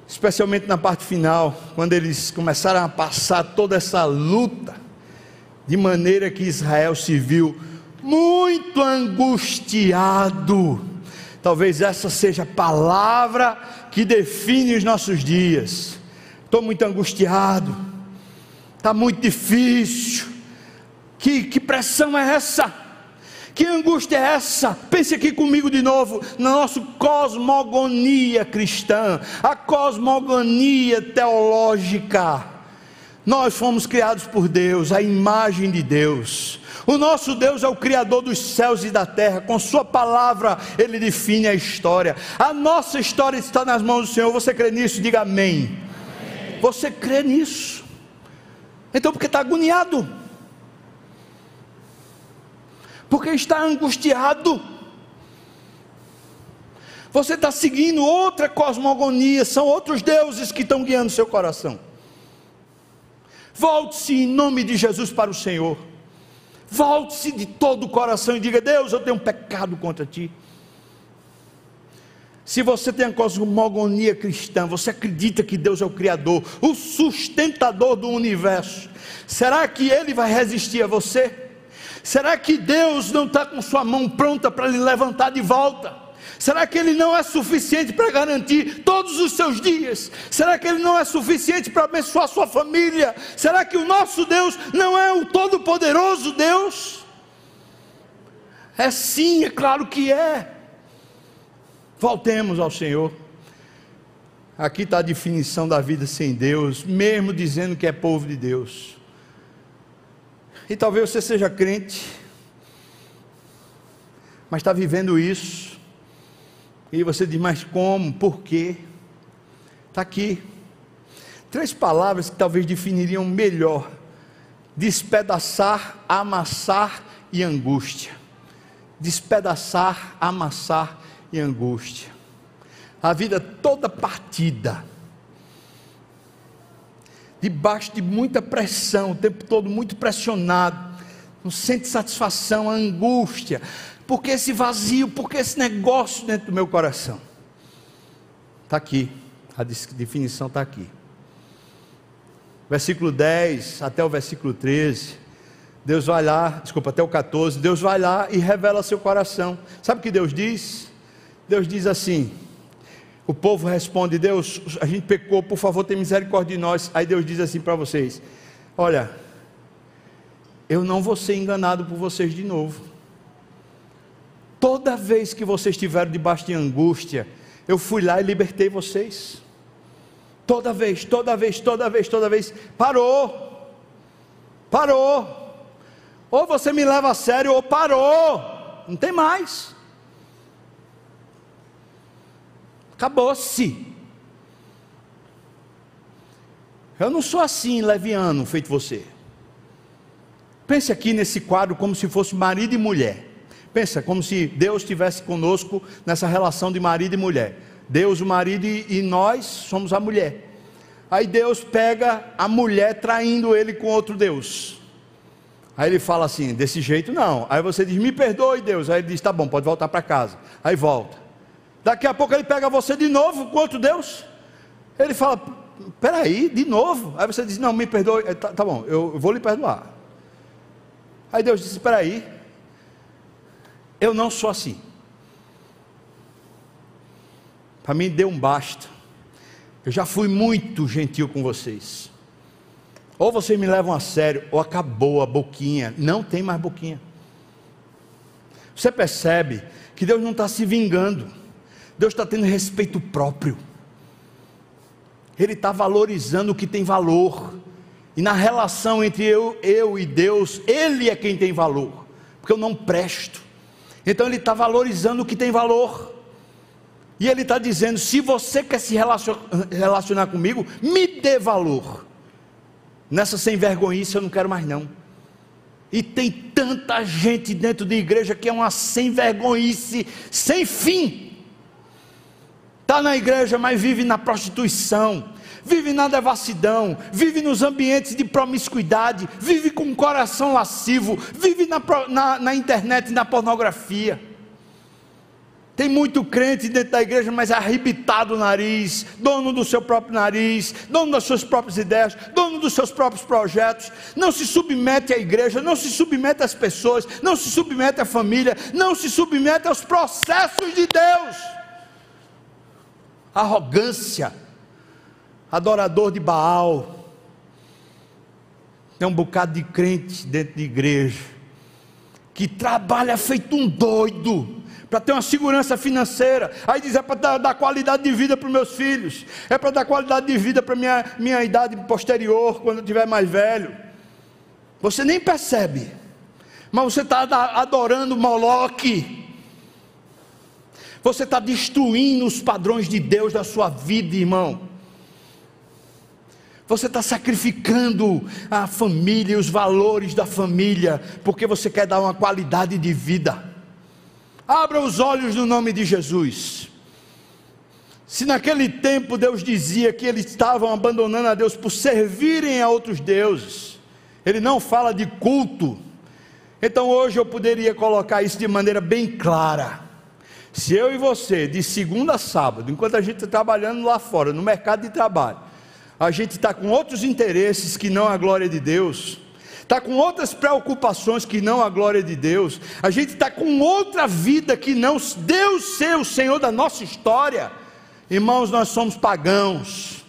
A: especialmente na parte final, quando eles começaram a passar toda essa luta, de maneira que Israel se viu muito angustiado. Talvez essa seja a palavra que define os nossos dias. Estou muito angustiado, está muito difícil. Que, que pressão é essa? Que angústia é essa? Pense aqui comigo de novo, na nossa cosmogonia cristã, a cosmogonia teológica. Nós fomos criados por Deus, a imagem de Deus. O nosso Deus é o Criador dos céus e da terra, com Sua palavra Ele define a história. A nossa história está nas mãos do Senhor. Você crê nisso? Diga amém. amém. Você crê nisso? Então, porque está agoniado? Porque está angustiado? Você está seguindo outra cosmogonia, são outros deuses que estão guiando seu coração. Volte-se em nome de Jesus para o Senhor. Volte-se de todo o coração e diga: Deus, eu tenho um pecado contra ti. Se você tem a cosmogonia cristã, você acredita que Deus é o Criador, o sustentador do universo, será que Ele vai resistir a você? Será que Deus não está com sua mão pronta para lhe levantar de volta? Será que Ele não é suficiente para garantir todos os seus dias? Será que Ele não é suficiente para abençoar sua família? Será que o nosso Deus não é o Todo-Poderoso Deus? É sim, é claro que é. Voltemos ao Senhor. Aqui está a definição da vida sem Deus, mesmo dizendo que é povo de Deus. E talvez você seja crente, mas está vivendo isso, e você diz, mas como, por quê? Está aqui. Três palavras que talvez definiriam melhor: despedaçar, amassar e angústia. Despedaçar, amassar e angústia. A vida toda partida, debaixo de muita pressão, o tempo todo muito pressionado, não sente satisfação, angústia, porque esse vazio, porque esse negócio dentro do meu coração. Está aqui, a definição está aqui. Versículo 10 até o versículo 13. Deus vai lá, desculpa, até o 14. Deus vai lá e revela seu coração. Sabe o que Deus diz? Deus diz assim: o povo responde: Deus, a gente pecou, por favor, tem misericórdia de nós. Aí Deus diz assim para vocês: Olha, eu não vou ser enganado por vocês de novo. Toda vez que vocês estiveram debaixo de angústia, eu fui lá e libertei vocês. Toda vez, toda vez, toda vez, toda vez. Parou. Parou. Ou você me leva a sério, ou parou. Não tem mais. Acabou-se. Eu não sou assim, leviano, feito você. Pense aqui nesse quadro como se fosse marido e mulher. Pensa como se Deus estivesse conosco nessa relação de marido e mulher. Deus, o marido, e nós somos a mulher. Aí Deus pega a mulher traindo ele com outro Deus. Aí ele fala assim: desse jeito não. Aí você diz: me perdoe, Deus. Aí ele diz: tá bom, pode voltar para casa. Aí volta. Daqui a pouco ele pega você de novo com outro Deus. Ele fala: peraí, de novo. Aí você diz: não, me perdoe. Tá, tá bom, eu vou lhe perdoar. Aí Deus disse: peraí, eu não sou assim. Para mim deu um basta. Eu já fui muito gentil com vocês. Ou vocês me levam a sério, ou acabou a boquinha. Não tem mais boquinha. Você percebe que Deus não está se vingando. Deus está tendo respeito próprio. Ele está valorizando o que tem valor. E na relação entre eu, eu e Deus, Ele é quem tem valor. Porque eu não presto. Então Ele está valorizando o que tem valor. E Ele está dizendo: se você quer se relacionar comigo, me dê valor. Nessa sem vergonha, eu não quero mais não. E tem tanta gente dentro da igreja que é uma sem vergonhice, sem fim está na igreja, mas vive na prostituição, vive na devassidão, vive nos ambientes de promiscuidade, vive com um coração lascivo, vive na, na, na internet, na pornografia. Tem muito crente dentro da igreja, mas é arrebitado o nariz, dono do seu próprio nariz, dono das suas próprias ideias, dono dos seus próprios projetos, não se submete à igreja, não se submete às pessoas, não se submete à família, não se submete aos processos de Deus. Arrogância, adorador de Baal. Tem um bocado de crente dentro de igreja que trabalha feito um doido para ter uma segurança financeira. Aí diz: é para dar, dar, qualidade de vida para os meus filhos, é para dar qualidade de vida para minha, minha idade posterior, quando eu estiver mais velho. Você nem percebe, mas você está adorando Moloque você está destruindo os padrões de Deus da sua vida, irmão. Você está sacrificando a família e os valores da família, porque você quer dar uma qualidade de vida. Abra os olhos no nome de Jesus. Se naquele tempo Deus dizia que eles estavam abandonando a Deus por servirem a outros deuses, Ele não fala de culto. Então hoje eu poderia colocar isso de maneira bem clara. Se eu e você, de segunda a sábado, enquanto a gente está trabalhando lá fora, no mercado de trabalho, a gente está com outros interesses que não a glória de Deus, está com outras preocupações que não a glória de Deus, a gente está com outra vida que não Deus ser o Senhor da nossa história. Irmãos, nós somos pagãos.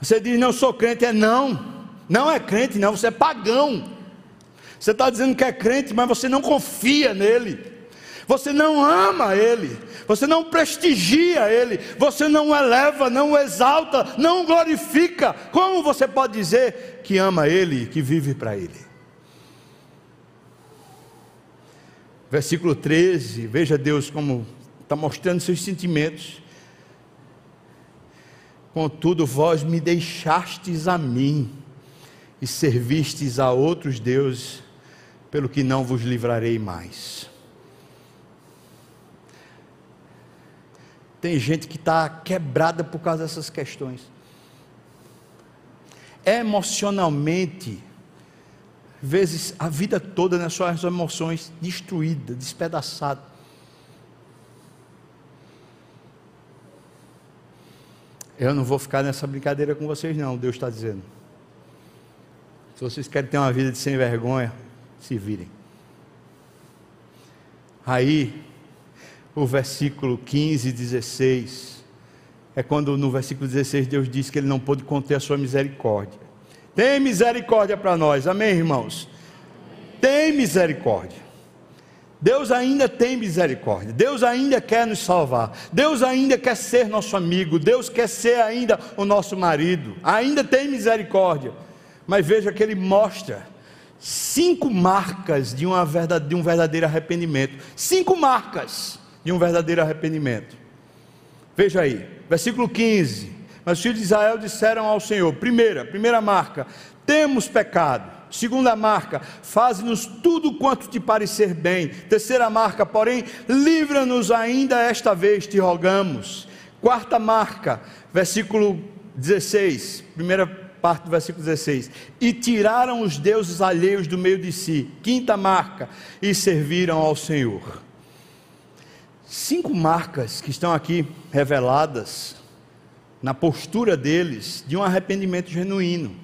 A: Você diz, não sou crente, é não, não é crente, não, você é pagão. Você está dizendo que é crente, mas você não confia nele você não ama Ele, você não prestigia Ele, você não eleva, não exalta, não glorifica. Como você pode dizer que ama Ele, que vive para Ele? Versículo 13, veja Deus como está mostrando seus sentimentos. Contudo, vós me deixastes a mim e servistes a outros deuses, pelo que não vos livrarei mais. Tem gente que está quebrada por causa dessas questões. Emocionalmente, vezes a vida toda nas suas emoções destruída, despedaçada. Eu não vou ficar nessa brincadeira com vocês, não, Deus está dizendo. Se vocês querem ter uma vida de sem vergonha, se virem. Aí, o versículo 15 e 16. É quando no versículo 16 Deus diz que Ele não pôde conter a sua misericórdia. Tem misericórdia para nós, amém, irmãos? Tem misericórdia. Deus ainda tem misericórdia, Deus ainda quer nos salvar, Deus ainda quer ser nosso amigo, Deus quer ser ainda o nosso marido, ainda tem misericórdia, mas veja que Ele mostra cinco marcas de, uma verdade, de um verdadeiro arrependimento cinco marcas de um verdadeiro arrependimento. Veja aí, versículo 15. Mas os filhos de Israel disseram ao Senhor: primeira, primeira marca, temos pecado. Segunda marca, faz-nos tudo quanto te parecer bem. Terceira marca, porém, livra-nos ainda esta vez, te rogamos. Quarta marca, versículo 16, primeira parte do versículo 16. E tiraram os deuses alheios do meio de si. Quinta marca, e serviram ao Senhor cinco marcas que estão aqui reveladas na postura deles de um arrependimento genuíno.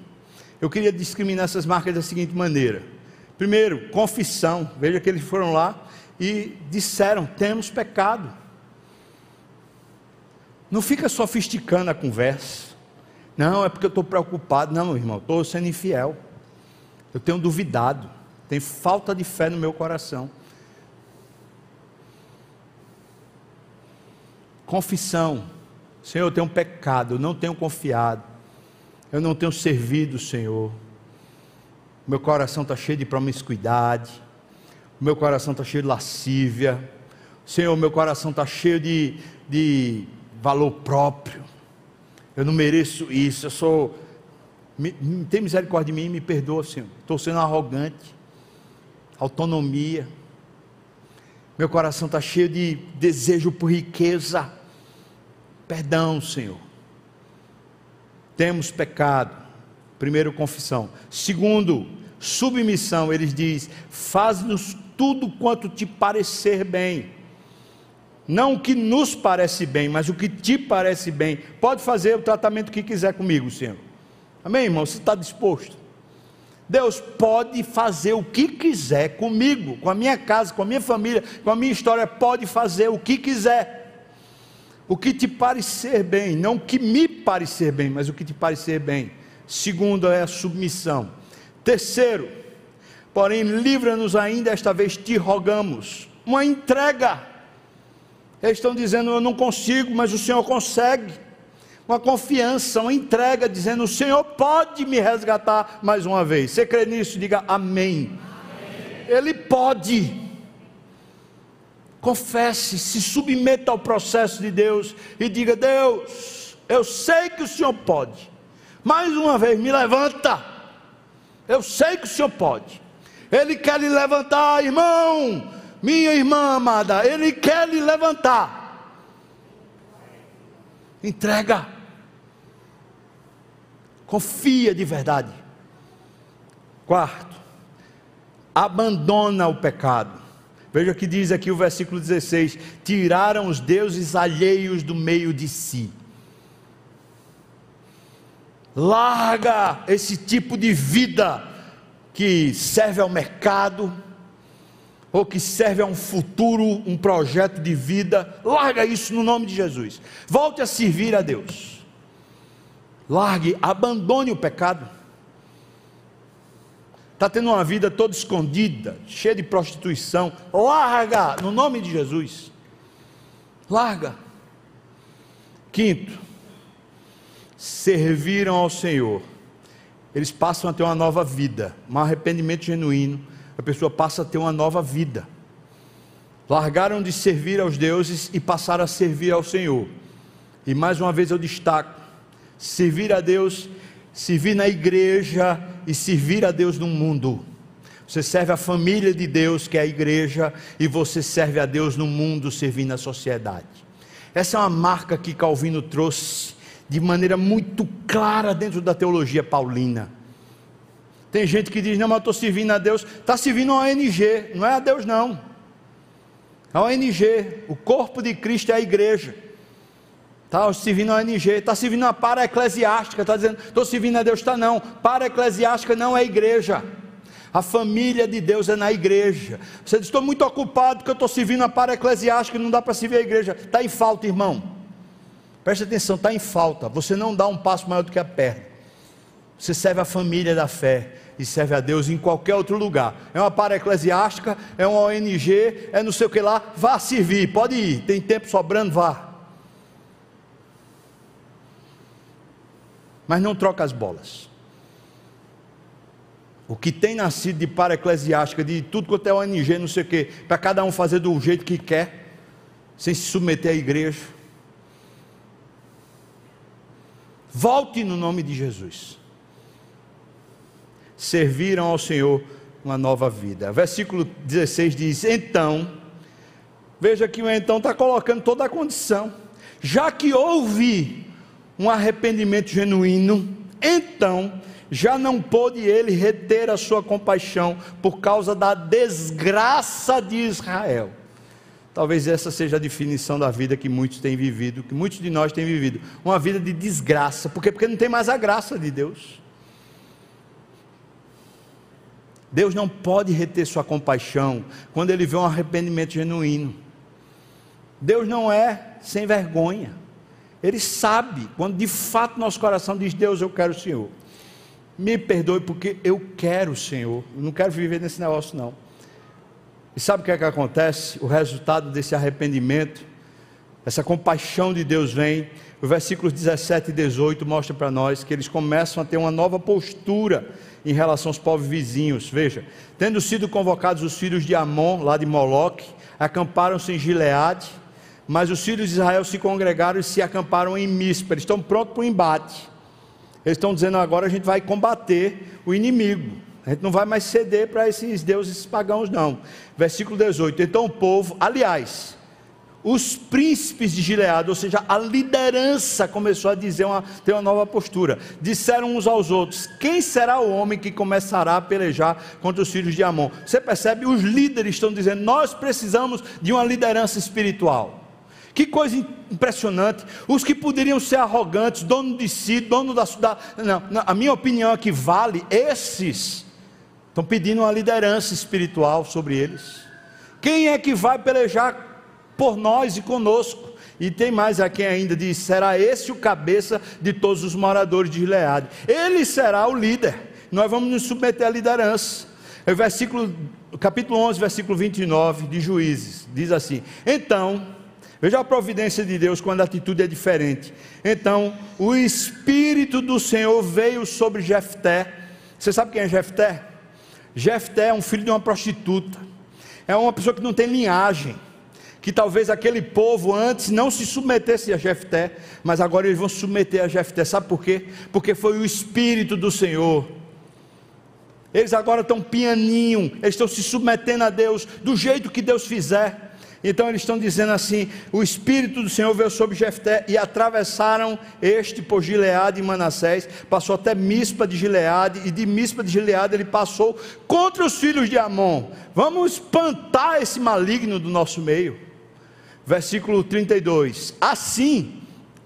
A: Eu queria discriminar essas marcas da seguinte maneira: primeiro, confissão. Veja que eles foram lá e disseram: temos pecado. Não fica sofisticando a conversa. Não, é porque eu estou preocupado. Não, irmão, estou sendo infiel. Eu tenho duvidado. Tem falta de fé no meu coração. Confissão. Senhor, eu tenho um pecado, eu não tenho confiado, eu não tenho servido Senhor. Meu coração está cheio de promiscuidade, meu coração está cheio de lascívia, Senhor, meu coração está cheio de, de valor próprio, eu não mereço isso, eu sou. Me, tem misericórdia de mim e me perdoa, Senhor. Estou sendo arrogante, autonomia. Meu coração está cheio de desejo por riqueza. Perdão, Senhor. Temos pecado. Primeiro, confissão. Segundo, submissão. Ele diz: faz-nos tudo quanto te parecer bem. Não o que nos parece bem, mas o que te parece bem. Pode fazer o tratamento que quiser comigo, Senhor. Amém, irmão? Você está disposto? Deus pode fazer o que quiser comigo, com a minha casa, com a minha família, com a minha história, pode fazer o que quiser. O que te parecer bem, não o que me parecer bem, mas o que te parecer bem. Segundo é a submissão. Terceiro, porém, livra-nos ainda, esta vez te rogamos, uma entrega. Eles estão dizendo, eu não consigo, mas o Senhor consegue uma confiança, uma entrega, dizendo: O Senhor pode me resgatar mais uma vez. Você crê nisso? Diga amém. amém. Ele pode. Confesse, se submeta ao processo de Deus e diga: Deus, eu sei que o Senhor pode. Mais uma vez, me levanta. Eu sei que o Senhor pode. Ele quer lhe levantar, irmão, minha irmã amada. Ele quer lhe levantar. Entrega. Confia de verdade. Quarto, abandona o pecado. Veja que diz aqui o versículo 16: tiraram os deuses alheios do meio de si. Larga esse tipo de vida que serve ao mercado, ou que serve a um futuro, um projeto de vida, larga isso no nome de Jesus. Volte a servir a Deus. Largue, abandone o pecado. Está tendo uma vida toda escondida, cheia de prostituição. Larga, no nome de Jesus. Larga. Quinto, serviram ao Senhor. Eles passam a ter uma nova vida, um arrependimento genuíno. A pessoa passa a ter uma nova vida. Largaram de servir aos deuses e passaram a servir ao Senhor. E mais uma vez eu destaco: servir a Deus, servir na igreja e servir a Deus no mundo. Você serve a família de Deus, que é a igreja, e você serve a Deus no mundo, servindo a sociedade. Essa é uma marca que Calvino trouxe de maneira muito clara dentro da teologia paulina. Tem gente que diz: Não, mas eu estou servindo a Deus. Está servindo a ONG, não é a Deus, não. A ONG, o corpo de Cristo é a igreja. Está servindo a ONG, está servindo a para-eclesiástica, está dizendo, estou servindo a Deus, está não. Para-eclesiástica não é igreja. A família de Deus é na igreja. Você diz, estou muito ocupado porque eu estou servindo a para-eclesiástica, não dá para servir a igreja. Está em falta, irmão. Preste atenção, está em falta. Você não dá um passo maior do que a perna. Você serve a família da fé e serve a Deus em qualquer outro lugar. É uma para-eclesiástica, é uma ONG, é não sei o que lá. Vá servir, pode ir. Tem tempo sobrando, vá. Mas não troca as bolas. O que tem nascido de para-eclesiástica, de tudo quanto é ONG, não sei o quê, para cada um fazer do jeito que quer, sem se submeter à igreja. Volte no nome de Jesus. Serviram ao Senhor uma nova vida. Versículo 16 diz: Então, veja que o então está colocando toda a condição, já que houve um arrependimento genuíno, então já não pôde ele reter a sua compaixão por causa da desgraça de Israel. Talvez essa seja a definição da vida que muitos têm vivido, que muitos de nós têm vivido, uma vida de desgraça, porque porque não tem mais a graça de Deus. Deus não pode reter sua compaixão quando ele vê um arrependimento genuíno. Deus não é sem vergonha. Ele sabe quando de fato nosso coração diz: Deus, eu quero o Senhor. Me perdoe porque eu quero o Senhor. Não quero viver nesse negócio, não. E sabe o que é que acontece? O resultado desse arrependimento, essa compaixão de Deus vem. O versículos 17 e 18 mostra para nós que eles começam a ter uma nova postura em relação aos povos vizinhos. Veja, tendo sido convocados os filhos de Amon, lá de Moloque, acamparam-se em Gileade mas os filhos de Israel se congregaram e se acamparam em Mispa. Eles estão prontos para o embate. Eles estão dizendo agora a gente vai combater o inimigo. A gente não vai mais ceder para esses deuses pagãos, não. Versículo 18. Então o povo, aliás, os príncipes de Gileade, ou seja, a liderança começou a dizer uma, ter uma nova postura. Disseram uns aos outros: Quem será o homem que começará a pelejar contra os filhos de Amon? Você percebe? Os líderes estão dizendo: Nós precisamos de uma liderança espiritual. Que coisa impressionante. Os que poderiam ser arrogantes, dono de si, dono da. da não, a minha opinião é que vale, esses estão pedindo uma liderança espiritual sobre eles. Quem é que vai pelejar por nós e conosco? E tem mais a quem ainda diz: será esse o cabeça de todos os moradores de Gileade? Ele será o líder. Nós vamos nos submeter à liderança. É o versículo, capítulo 11, versículo 29 de Juízes, diz assim: Então Veja a providência de Deus quando a atitude é diferente. Então, o Espírito do Senhor veio sobre Jefté. Você sabe quem é Jefté? Jefté é um filho de uma prostituta. É uma pessoa que não tem linhagem. Que talvez aquele povo antes não se submetesse a Jefté, mas agora eles vão se submeter a Jefté. Sabe por quê? Porque foi o Espírito do Senhor. Eles agora estão pianinho, eles estão se submetendo a Deus do jeito que Deus fizer. Então eles estão dizendo assim: o Espírito do Senhor veio sobre Jefté e atravessaram este por Gileade e Manassés, passou até Mispa de Gileade, e de Mispa de Gileade ele passou contra os filhos de Amon. Vamos espantar esse maligno do nosso meio. Versículo 32. Assim,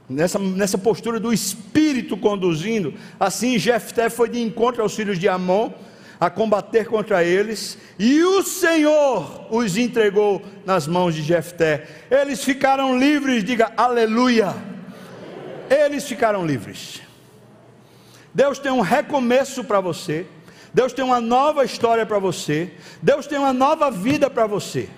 A: nessa, nessa postura do Espírito conduzindo, assim Jefté foi de encontro aos filhos de Amon a combater contra eles, e o Senhor os entregou nas mãos de Jefté. Eles ficaram livres, diga aleluia. Eles ficaram livres. Deus tem um recomeço para você. Deus tem uma nova história para você. Deus tem uma nova vida para você.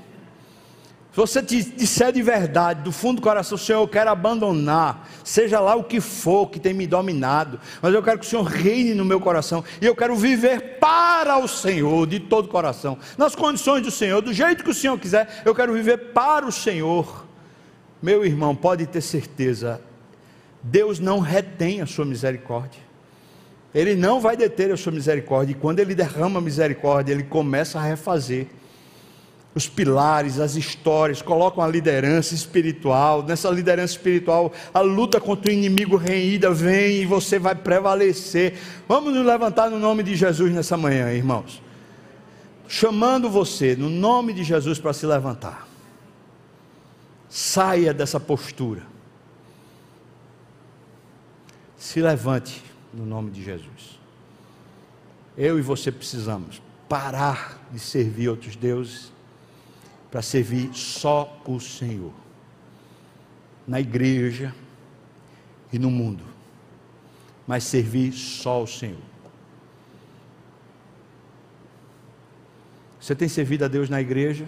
A: Se você disser de verdade, do fundo do coração, Senhor, eu quero abandonar, seja lá o que for que tem me dominado, mas eu quero que o Senhor reine no meu coração, e eu quero viver para o Senhor, de todo o coração, nas condições do Senhor, do jeito que o Senhor quiser, eu quero viver para o Senhor. Meu irmão, pode ter certeza, Deus não retém a sua misericórdia. Ele não vai deter a sua misericórdia, e quando ele derrama misericórdia, ele começa a refazer os pilares, as histórias, colocam a liderança espiritual. Nessa liderança espiritual, a luta contra o inimigo reída vem e você vai prevalecer. Vamos nos levantar no nome de Jesus nessa manhã, irmãos. Chamando você, no nome de Jesus, para se levantar. Saia dessa postura. Se levante no nome de Jesus. Eu e você precisamos parar de servir outros deuses para servir só o Senhor, na igreja e no mundo, mas servir só o Senhor. Você tem servido a Deus na igreja?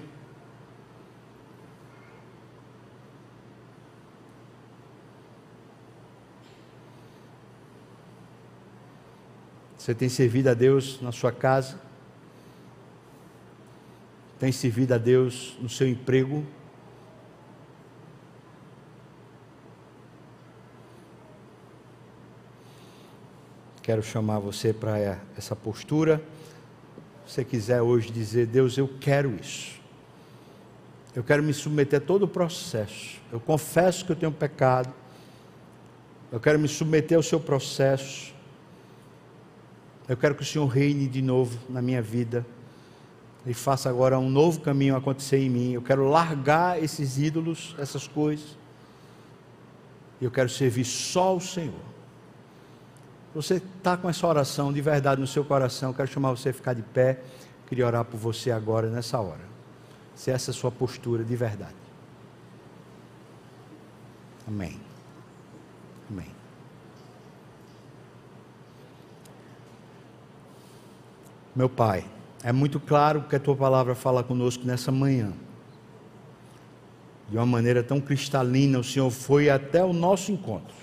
A: Você tem servido a Deus na sua casa? Tem servido a Deus no seu emprego? Quero chamar você para essa postura. Se você quiser hoje dizer, Deus, eu quero isso. Eu quero me submeter a todo o processo. Eu confesso que eu tenho pecado. Eu quero me submeter ao seu processo. Eu quero que o Senhor reine de novo na minha vida e faça agora um novo caminho acontecer em mim. Eu quero largar esses ídolos, essas coisas. E eu quero servir só o Senhor. Você está com essa oração de verdade no seu coração, eu quero chamar você a ficar de pé. Eu queria orar por você agora, nessa hora. Se essa é a sua postura de verdade. Amém. Amém. Meu Pai. É muito claro que a tua palavra fala conosco nessa manhã. De uma maneira tão cristalina, o Senhor foi até o nosso encontro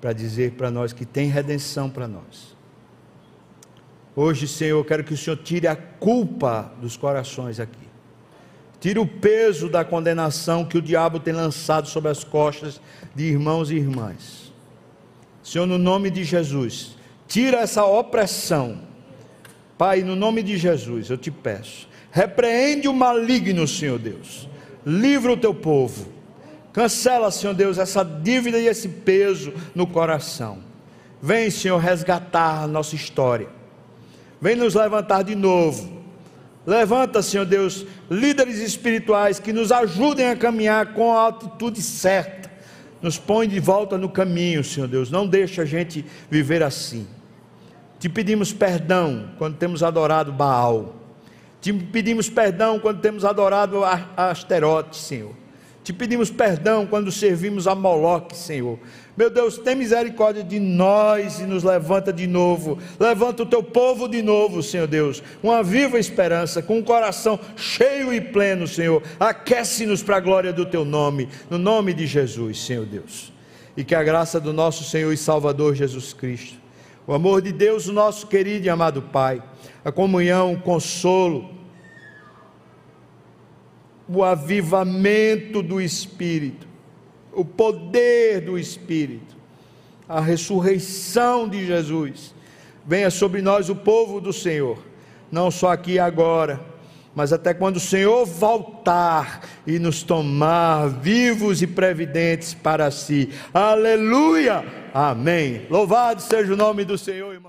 A: para dizer para nós que tem redenção para nós. Hoje, Senhor, eu quero que o Senhor tire a culpa dos corações aqui. Tire o peso da condenação que o diabo tem lançado sobre as costas de irmãos e irmãs. Senhor, no nome de Jesus, tira essa opressão Pai, no nome de Jesus, eu te peço, repreende o maligno, Senhor Deus, livra o teu povo, cancela, Senhor Deus, essa dívida e esse peso no coração. Vem, Senhor, resgatar a nossa história, vem nos levantar de novo. Levanta, Senhor Deus, líderes espirituais que nos ajudem a caminhar com a atitude certa. Nos põe de volta no caminho, Senhor Deus. Não deixa a gente viver assim. Te pedimos perdão quando temos adorado Baal. Te pedimos perdão quando temos adorado Asterote, Senhor. Te pedimos perdão quando servimos a Moloque, Senhor. Meu Deus, tem misericórdia de nós e nos levanta de novo. Levanta o teu povo de novo, Senhor Deus. Uma viva esperança, com um coração cheio e pleno, Senhor. Aquece-nos para a glória do teu nome, no nome de Jesus, Senhor Deus. E que a graça do nosso Senhor e Salvador Jesus Cristo o amor de Deus, nosso querido e amado Pai, a comunhão, o consolo, o avivamento do Espírito, o poder do Espírito, a ressurreição de Jesus, venha sobre nós o povo do Senhor, não só aqui e agora, mas até quando o Senhor voltar e nos tomar vivos e previdentes para si. Aleluia! Amém. Louvado seja o nome do Senhor.